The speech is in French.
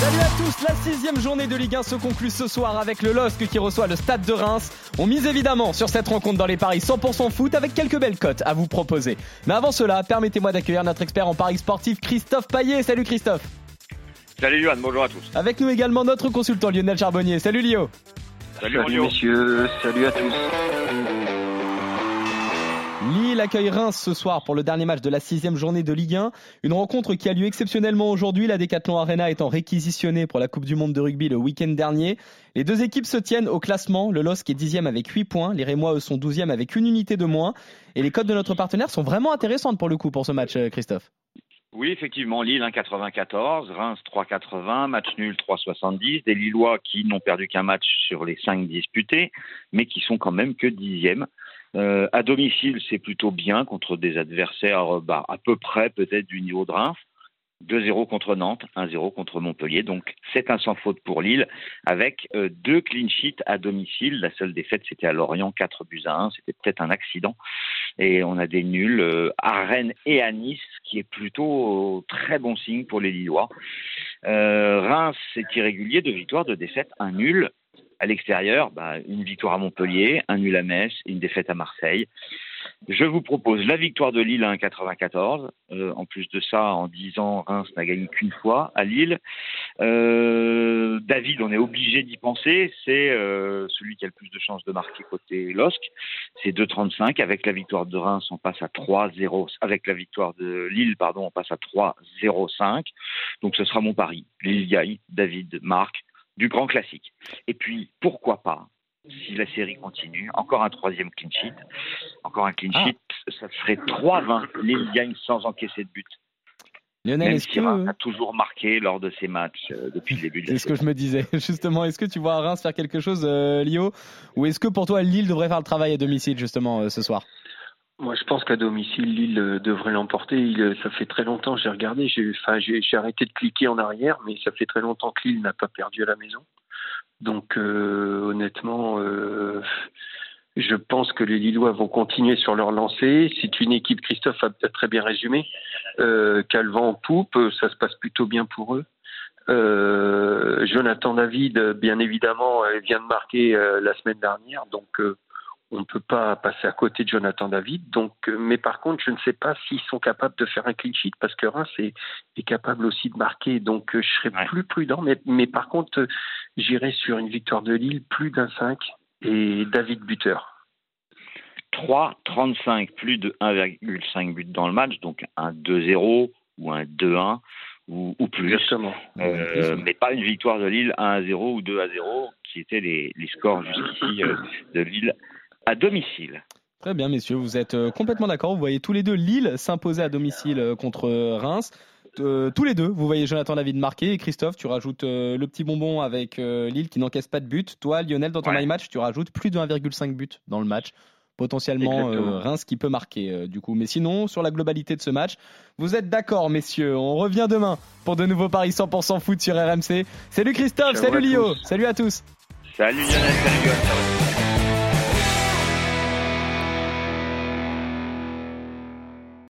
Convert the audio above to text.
Salut à tous, la sixième journée de Ligue 1 se conclut ce soir avec le LOSC qui reçoit le Stade de Reims. On mise évidemment sur cette rencontre dans les paris 100% foot avec quelques belles cotes à vous proposer. Mais avant cela, permettez-moi d'accueillir notre expert en paris sportif Christophe Paillet. Salut Christophe. Salut Johan, bonjour à tous. Avec nous également notre consultant Lionel Charbonnier. Salut Lio. Salut, Salut messieurs, salut à tous. Lille accueille Reims ce soir pour le dernier match de la sixième journée de Ligue 1. Une rencontre qui a lieu exceptionnellement aujourd'hui, la Decathlon Arena étant réquisitionnée pour la Coupe du Monde de rugby le week-end dernier. Les deux équipes se tiennent au classement. Le LOSC est dixième avec 8 points. Les Rémois, eux, sont douzième avec une unité de moins. Et les codes de notre partenaire sont vraiment intéressantes pour le coup pour ce match, euh, Christophe. Oui, effectivement, Lille 1,94, Reims 3,80, match nul 3,70, des Lillois qui n'ont perdu qu'un match sur les cinq disputés, mais qui sont quand même que dixièmes. Euh, à domicile, c'est plutôt bien contre des adversaires bah, à peu près peut-être du niveau de Reims. 2-0 contre Nantes, 1-0 contre Montpellier. Donc c'est un sans faute pour Lille, avec euh, deux clean sheets à domicile. La seule défaite, c'était à Lorient, 4 buts à 1. C'était peut-être un accident. Et on a des nuls euh, à Rennes et à Nice, qui est plutôt très bon signe pour les Lillois. Reims, c'est irrégulier, de victoires, de défaites, un nul. À l'extérieur, bah, une victoire à Montpellier, un nul à Metz, une défaite à Marseille. Je vous propose la victoire de Lille à 1,94. Euh, en plus de ça, en 10 ans, Reims n'a gagné qu'une fois à Lille. Euh, David, on est obligé d'y penser. C'est euh, celui qui a le plus de chances de marquer côté LOSC. C'est 2,35. Avec la victoire de Reims, on passe à 3,0. Avec la victoire de Lille, pardon, on passe à 3,05. Donc ce sera mon pari. Lille gagne, David marque du grand classique. Et puis, pourquoi pas si la série continue, encore un troisième clean sheet, encore un clean Ah. sheet, ça ferait 3-20. Lille gagne sans encaisser de but. Lionel, Même est-ce si Reims que... a toujours marqué lors de ses matchs euh, depuis le début de la C'est ce que je me disais. Justement, est-ce que tu vois Reims faire quelque chose, euh, Lio? Ou est-ce que pour toi, Lille devrait faire le travail à domicile, justement, euh, ce soir? Moi, je pense qu'à domicile, Lille euh, devrait l'emporter. Il, euh, Ça fait très longtemps, j'ai regardé, j'ai enfin, j'ai arrêté de cliquer en arrière, mais ça fait très longtemps que Lille n'a pas perdu à la maison. Donc, euh, honnêtement, je pense que les Lillois vont continuer sur leur lancée. C'est une équipe, Christophe a très bien résumé, euh, vend en poupe, ça se passe plutôt bien pour eux. Jonathan David, bien évidemment, vient de marquer la semaine dernière, donc on ne peut pas passer à côté de Jonathan David. Donc, euh, mais par contre, je ne sais pas s'ils sont capables de faire un clean sheet parce que Reims est, est capable aussi de marquer. Donc, euh, je serais Ouais. plus prudent. Mais, mais par contre, euh, j'irai sur une victoire de Lille, plus d'un 5 et David buteur. 3-35, plus de 1,5 but dans le match, donc un 2-0 ou un 2-1 ou, ou plus. Exactement. Euh, mais pas une victoire de Lille 1-0 ou 2-0, qui étaient les, les scores jusqu'ici euh, de Lille à domicile. Très bien, messieurs, vous êtes euh, complètement d'accord. Vous voyez tous les deux Lille s'imposer à domicile euh, contre euh, Reims. Euh, tous les deux, vous voyez Jonathan David marquer. Et Christophe, tu rajoutes euh, le petit bonbon avec euh, Lille qui n'encaisse pas de but. Toi, Lionel, dans ton Ouais. match, tu rajoutes plus de 1,5 but dans le match. Potentiellement Reims qui peut marquer du coup. Mais sinon, sur la globalité de ce match, vous êtes d'accord, messieurs. On revient demain pour de nouveaux paris 100% foot sur RMC. Salut Christophe, salut Lio, salut à tous. Salut Lionel, salut